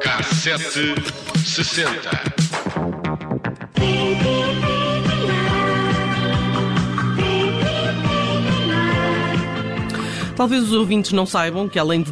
Cassete sessenta. Talvez os ouvintes não saibam que, além de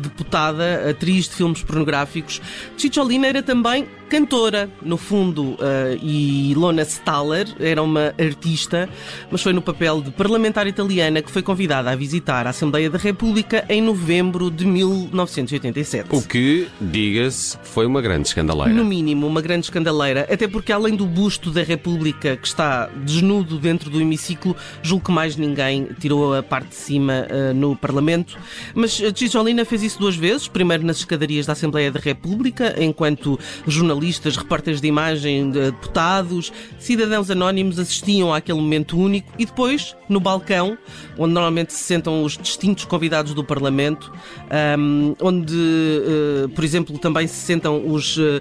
atriz de filmes pornográficos, Cicciolina era também cantora, no fundo, uh, e Lona Staller era uma artista, mas foi no papel de parlamentar italiana que foi convidada a visitar a Assembleia da República em novembro de 1987. O que, diga-se, foi uma grande escandaleira. No mínimo, uma grande escandaleira, até porque além do busto da República que está desnudo dentro do hemiciclo, julgo que mais ninguém tirou a parte de cima uh, no Parlamento. Mas Cicciolina fez isso duas vezes, primeiro nas escadarias da Assembleia da República, enquanto jornalista jornalistas, repórteres de imagem, de deputados, cidadãos anónimos assistiam àquele momento único e depois, no balcão, onde normalmente se sentam os distintos convidados do Parlamento, um, onde, uh, por exemplo, também se sentam os uh,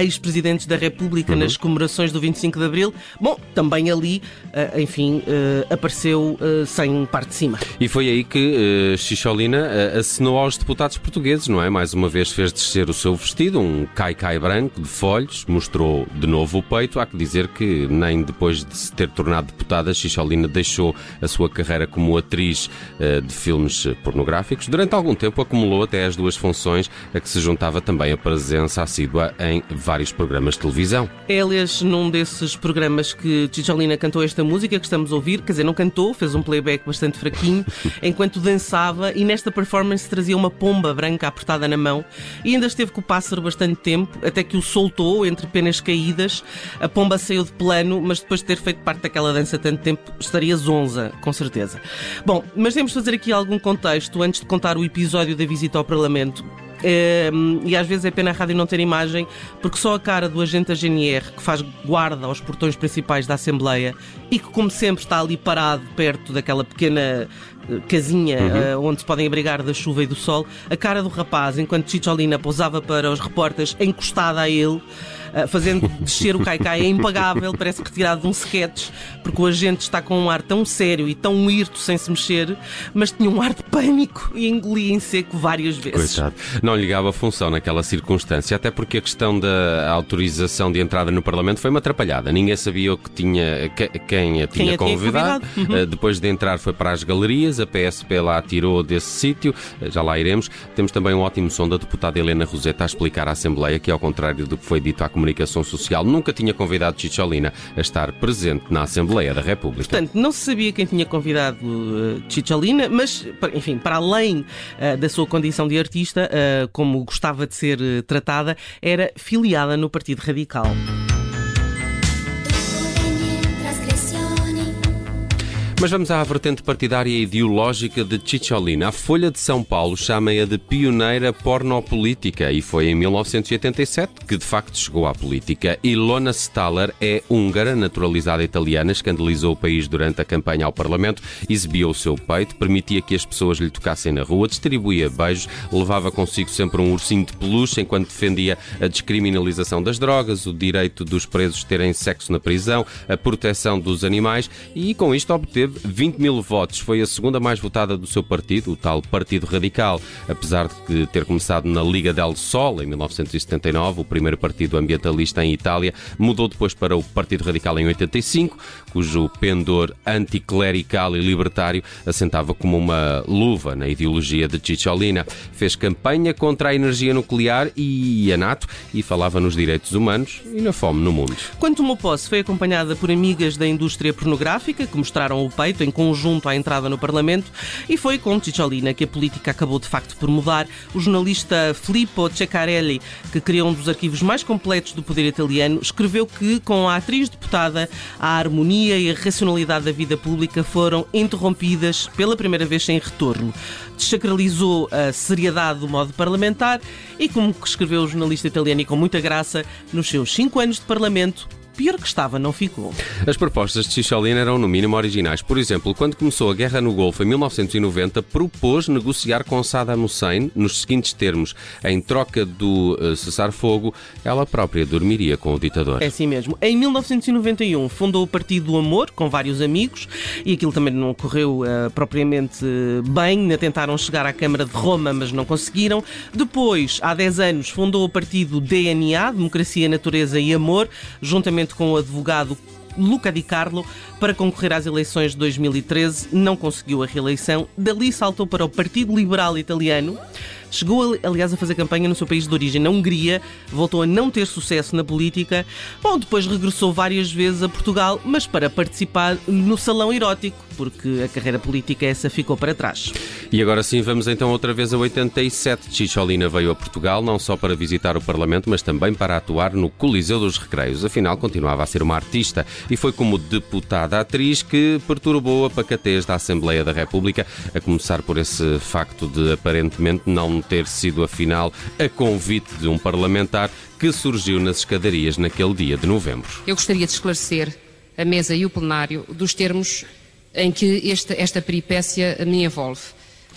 ex-presidentes da República uhum. nas comemorações do 25 de Abril. Bom, também ali, uh, enfim, apareceu sem parte de cima. E foi aí que uh, Xixolina assinou aos deputados portugueses, não é? Mais uma vez fez descer o seu vestido, um cai-cai branco de folhos, mostrou de novo o peito. Há que dizer que nem depois de se ter tornado deputada, Xixolina deixou a sua carreira como atriz uh, de filmes pornográficos. Durante algum tempo acumulou até as duas funções, a que se juntava também a presença assídua em vários programas de televisão. É, aliás, num desses programas que Xixolina cantou esta música que estamos a ouvir, quer dizer, não cantou, fez um playback bastante fraquinho, enquanto dançava e nesta performance trazia uma pomba branca apertada na mão e ainda esteve com o pássaro bastante tempo, até que o soltou entre penas caídas, a pomba saiu de plano, mas depois de ter feito parte daquela dança tanto tempo, estaria zonza, com certeza. Bom, mas temos de fazer aqui algum contexto antes de contar o episódio da visita ao Parlamento. Um, e às vezes é pena a rádio não ter imagem, porque só a cara do agente da GNR que faz guarda aos portões principais da Assembleia e que, como sempre, está ali parado perto daquela pequena eh, casinha uhum. uh, onde se podem abrigar da chuva e do sol, a cara do rapaz, enquanto Chicholina pousava para os repórteres encostada a ele. Eh, fazendo descer o caicai é impagável, parece retirado de um sketch, porque o agente está com um ar tão sério e tão hirto sem se mexer, mas tinha um ar de pânico e engolia em seco várias vezes. Coitado. Não ligava função naquela circunstância, até porque a questão da autorização de entrada no Parlamento foi uma atrapalhada. Ninguém sabia o que tinha, que, quem a tinha quem a convidado. Tinha convidado. Uhum. Depois de entrar foi para as galerias, a PSP lá tirou desse sítio, eh, já lá iremos. Temos também um ótimo som da deputada Helena Roseta a explicar à Assembleia que, ao contrário do que foi dito à comunidade, Comunicação Social nunca tinha convidado Chicholina a estar presente na Assembleia da República. Portanto, não se sabia quem tinha convidado uh, Chicholina, mas, enfim, para além uh, da sua condição de artista, uh, como gostava de ser tratada, era filiada no Partido Radical. Mas vamos à vertente partidária e ideológica de Chicholina. A Folha de São Paulo chama-a de pioneira pornopolítica e foi em 1987 que de facto chegou à política. Ilona Staller é húngara, naturalizada italiana, escandalizou o país durante a campanha ao Parlamento, exibia o seu peito, permitia que as pessoas lhe tocassem na rua, distribuía beijos, levava consigo sempre um ursinho de peluche enquanto defendia a descriminalização das drogas, o direito dos presos terem sexo na prisão, a proteção dos animais e com isto obteve teve 20 mil votos. Foi a segunda mais votada do seu partido, o tal Partido Radical. Apesar de ter começado na Liga del Sol em 1979, o primeiro partido ambientalista em Itália, mudou depois para o Partido Radical em 85, cujo pendor anticlerical e libertário assentava como uma luva na ideologia de Cicciolina. Fez campanha contra a energia nuclear e a NATO e falava nos direitos humanos e na fome no mundo. Quando tomou posse, foi acompanhada por amigas da indústria pornográfica que mostraram o peito em conjunto à entrada no Parlamento e foi com Cicciolina que a política acabou de facto por mudar. O jornalista Filippo Ceccarelli, que criou um dos arquivos mais completos do poder italiano, escreveu que com a atriz deputada a harmonia e a racionalidade da vida pública foram interrompidas pela primeira vez sem retorno. Desacralizou a seriedade do modo parlamentar e, como escreveu o jornalista italiano e com muita graça, nos seus cinco anos de Parlamento, pior que estava não ficou. As propostas de Chicholina eram no mínimo originais. Por exemplo, quando começou a guerra no Golfo em 1990, propôs negociar com Saddam Hussein nos seguintes termos: em troca do uh, cessar-fogo, ela própria dormiria com o ditador. É assim mesmo. Em 1991 fundou o Partido do Amor com vários amigos e aquilo também não correu uh, propriamente bem. Ainda tentaram chegar à Câmara de Roma, mas não conseguiram. Depois, há 10 anos, fundou o Partido DNA, Democracia, Natureza e Amor, juntamente com o advogado Luca Di Carlo para concorrer às eleições de 2013. Não conseguiu a reeleição. Dali saltou para o Partido Liberal Italiano. Chegou, aliás, a fazer campanha no seu país de origem, na Hungria, voltou a não ter sucesso na política. Bom, depois regressou várias vezes a Portugal, mas para participar no Salão Erótico, porque a carreira política essa ficou para trás. E agora sim, vamos então outra vez a 87. Chicholina veio a Portugal não só para visitar o Parlamento, mas também para atuar no Coliseu dos Recreios. Afinal, continuava a ser uma artista e foi como deputada atriz que perturbou a pacatez da Assembleia da República, a começar por esse facto de aparentemente não ter sido afinal a convite de um parlamentar que surgiu nas escadarias naquele dia de novembro. Eu gostaria de esclarecer a mesa e o plenário dos termos em que esta, esta peripécia me envolve.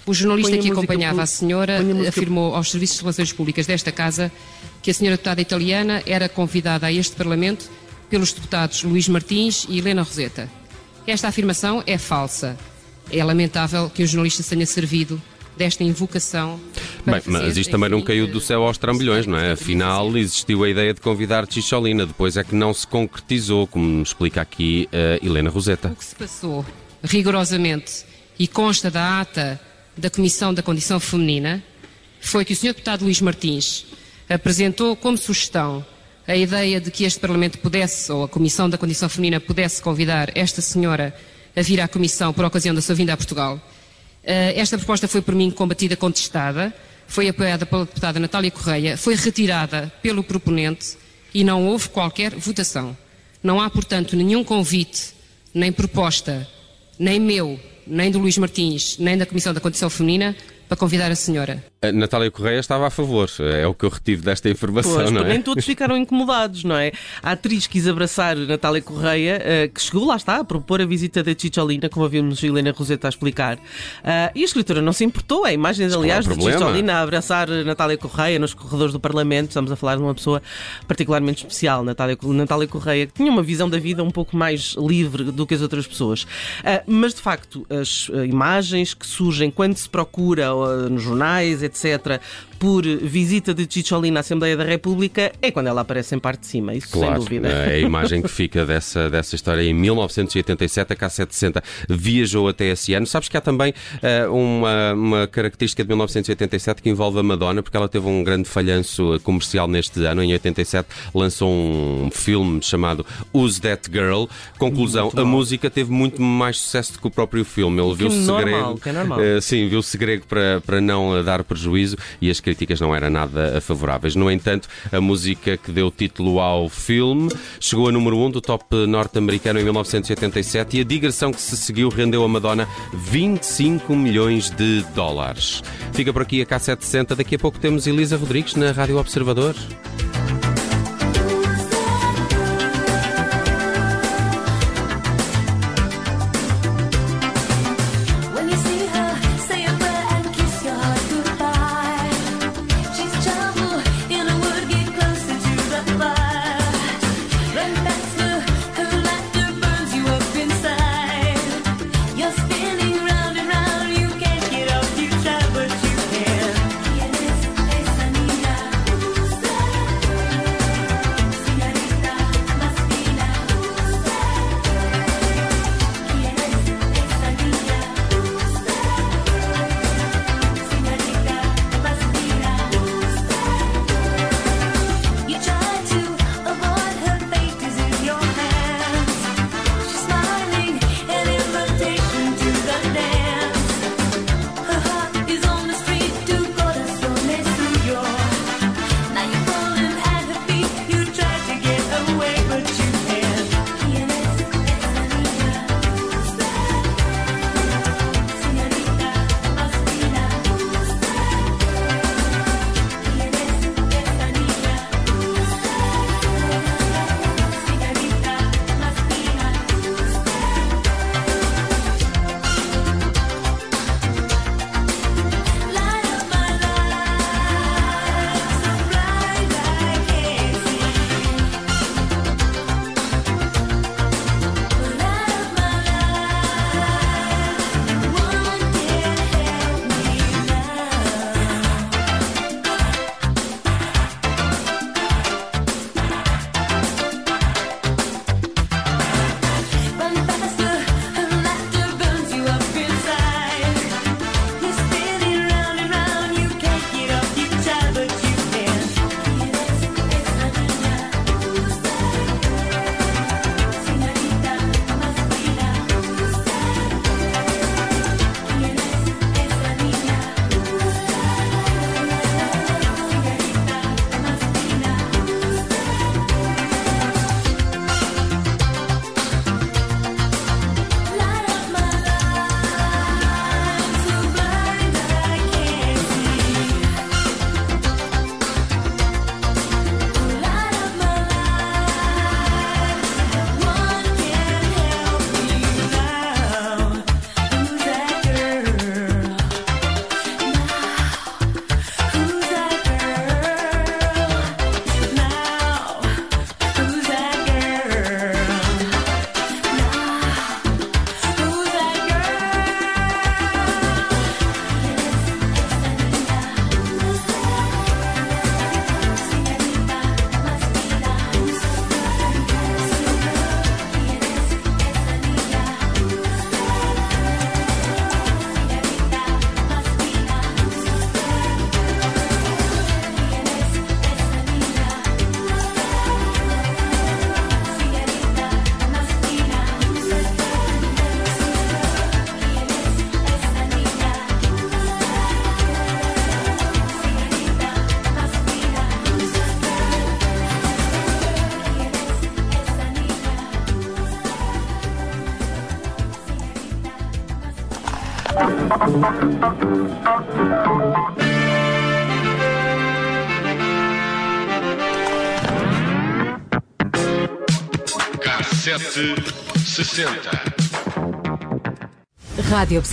O jornalista que acompanhava a senhora a afirmou aos serviços de relações públicas desta casa que a senhora deputada italiana era convidada a este Parlamento pelos deputados Luís Martins e Helena Roseta. Esta afirmação é falsa. É lamentável que o jornalista tenha servido desta invocação. Bem, mas isto também não caiu do céu aos trambolhões, não é? Afinal, existiu a ideia de convidar Chicholina, depois é que não se concretizou, como explica aqui a Helena Roseta. O que se passou, rigorosamente, e consta da ata da Comissão da Condição Feminina, foi que o Sr. Deputado Luís Martins apresentou como sugestão a ideia de que este Parlamento pudesse, ou a Comissão da Condição Feminina pudesse convidar esta senhora a vir à Comissão por ocasião da sua vinda a Portugal. Eh, esta proposta foi por mim combatida, contestada, foi apoiada pela deputada Natália Correia, foi retirada pelo proponente e não houve qualquer votação. Não há, portanto, nenhum convite, nem proposta, nem meu, nem do Luís Martins, nem da Comissão da Condição Feminina, para convidar a senhora. A Natália Correia estava a favor, é o que eu retive desta informação, pois, não é? Nem todos ficaram incomodados, não é? A atriz quis abraçar Natália Correia, uh, que chegou, lá está, a propor a visita da Chicholina, como havíamos Helena Roseta a explicar. Uh, e a escritora não se importou, é imagens, aliás, de Chicholina a abraçar Natália Correia nos corredores do Parlamento. Estamos a falar de uma pessoa particularmente especial, Natália, Natália Correia, que tinha uma visão da vida um pouco mais livre do que as outras pessoas. Uh, mas, de facto, as imagens que surgem quando se procura nos jornais, etc., por visita de Chicholina à Assembleia da República é quando ela aparece em parte de cima, isso claro, sem dúvida. É a imagem que fica dessa, dessa história. Em 1987, a K760 viajou até esse ano. Sabes que há também uh, uma, uma característica de 1987 que envolve a Madonna, porque ela teve um grande falhanço comercial neste ano. Em 87 lançou um filme chamado Who's That Girl? Conclusão, a música teve muito mais sucesso do que o próprio filme. Ele viu-se normal, Que é normal. Uh, sim, viu-se grego para, para não dar prejuízo e as críticas não eram nada favoráveis. No entanto, a música que deu título ao filme chegou a número 1 um do top norte-americano em 1987 e a digressão que se seguiu rendeu a Madonna 25 milhões de dólares. Fica por aqui a K760. Daqui a pouco temos Elisa Rodrigues na Rádio Observador. Cassete sessenta. Rádio